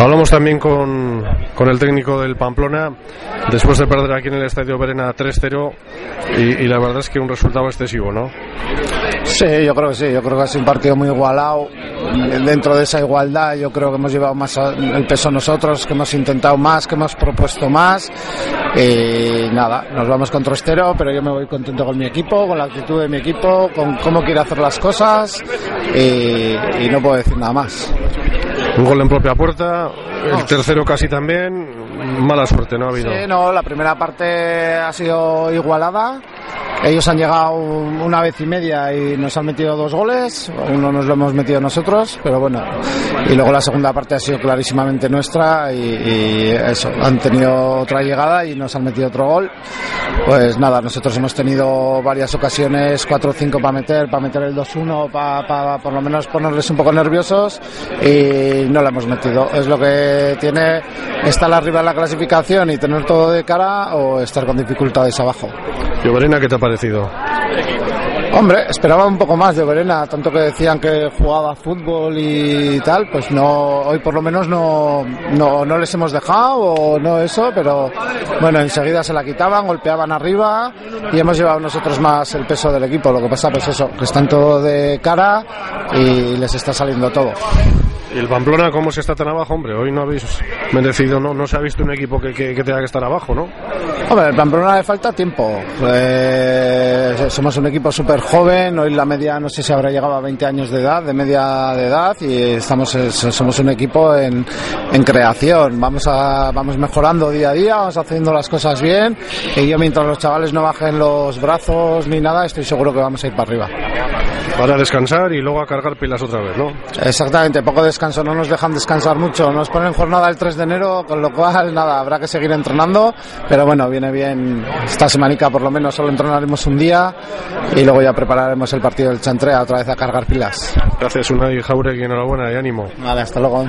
Hablamos también con, el técnico del Pamplona después de perder aquí en el Estadio Verena 3-0 y, la verdad es que un resultado excesivo, ¿no? Sí, yo creo que sí, yo creo que ha sido un partido muy igualado. Dentro de esa igualdad yo creo que hemos llevado más el peso nosotros, que hemos intentado más, que hemos propuesto más. Y nada, nos vamos con trostero, pero yo me voy contento con mi equipo, con la actitud de mi equipo, con cómo quiere hacer las cosas y no puedo decir nada más. Un gol en propia puerta, el tercero casi también, mala suerte, ¿no ha habido? Sí, no, la primera parte ha sido igualada. Ellos han llegado una vez y media y nos han metido dos goles, uno nos lo hemos metido nosotros, pero bueno. Y luego la segunda parte ha sido clarísimamente nuestra y, y eso, han tenido otra llegada y nos han metido otro gol. Pues nada, nosotros hemos tenido varias ocasiones, cuatro o cinco para meter, para meter el 2-1, para, para por lo menos ponerles un poco nerviosos y no la hemos metido. Es lo que tiene estar arriba en la clasificación y tener todo de cara o estar con dificultades abajo. Lloverena, ¿qué te ha parecido? Hombre, esperaba un poco más de Verena, tanto que decían que jugaba fútbol y tal, pues no, hoy por lo menos no, no, no les hemos dejado o no eso, pero bueno, enseguida se la quitaban, golpeaban arriba y hemos llevado nosotros más el peso del equipo. Lo que pasa, pues eso, que están todo de cara y les está saliendo todo. ¿Y el Pamplona cómo se está tan abajo? Hombre, hoy no habéis merecido, no, no se ha visto un equipo que, que, que tenga que estar abajo, ¿no? Hombre, el Pamplona le falta tiempo. Eh, somos un equipo súper joven, hoy la media no sé si habrá llegado a 20 años de edad, de media de edad, y estamos somos un equipo en, en creación. Vamos, a, vamos mejorando día a día, vamos haciendo las cosas bien, y yo mientras los chavales no bajen los brazos ni nada, estoy seguro que vamos a ir para arriba. Para descansar y luego a cargar pilas otra vez, ¿no? Exactamente, poco descanso, no nos dejan descansar mucho, nos ponen jornada el 3 de enero, con lo cual nada, habrá que seguir entrenando, pero bueno, viene bien esta semanica por lo menos solo entrenaremos un día y luego ya prepararemos el partido del Chantrea otra vez a cargar pilas. Gracias Unai Jauregui, enhorabuena y ánimo. Vale, hasta luego.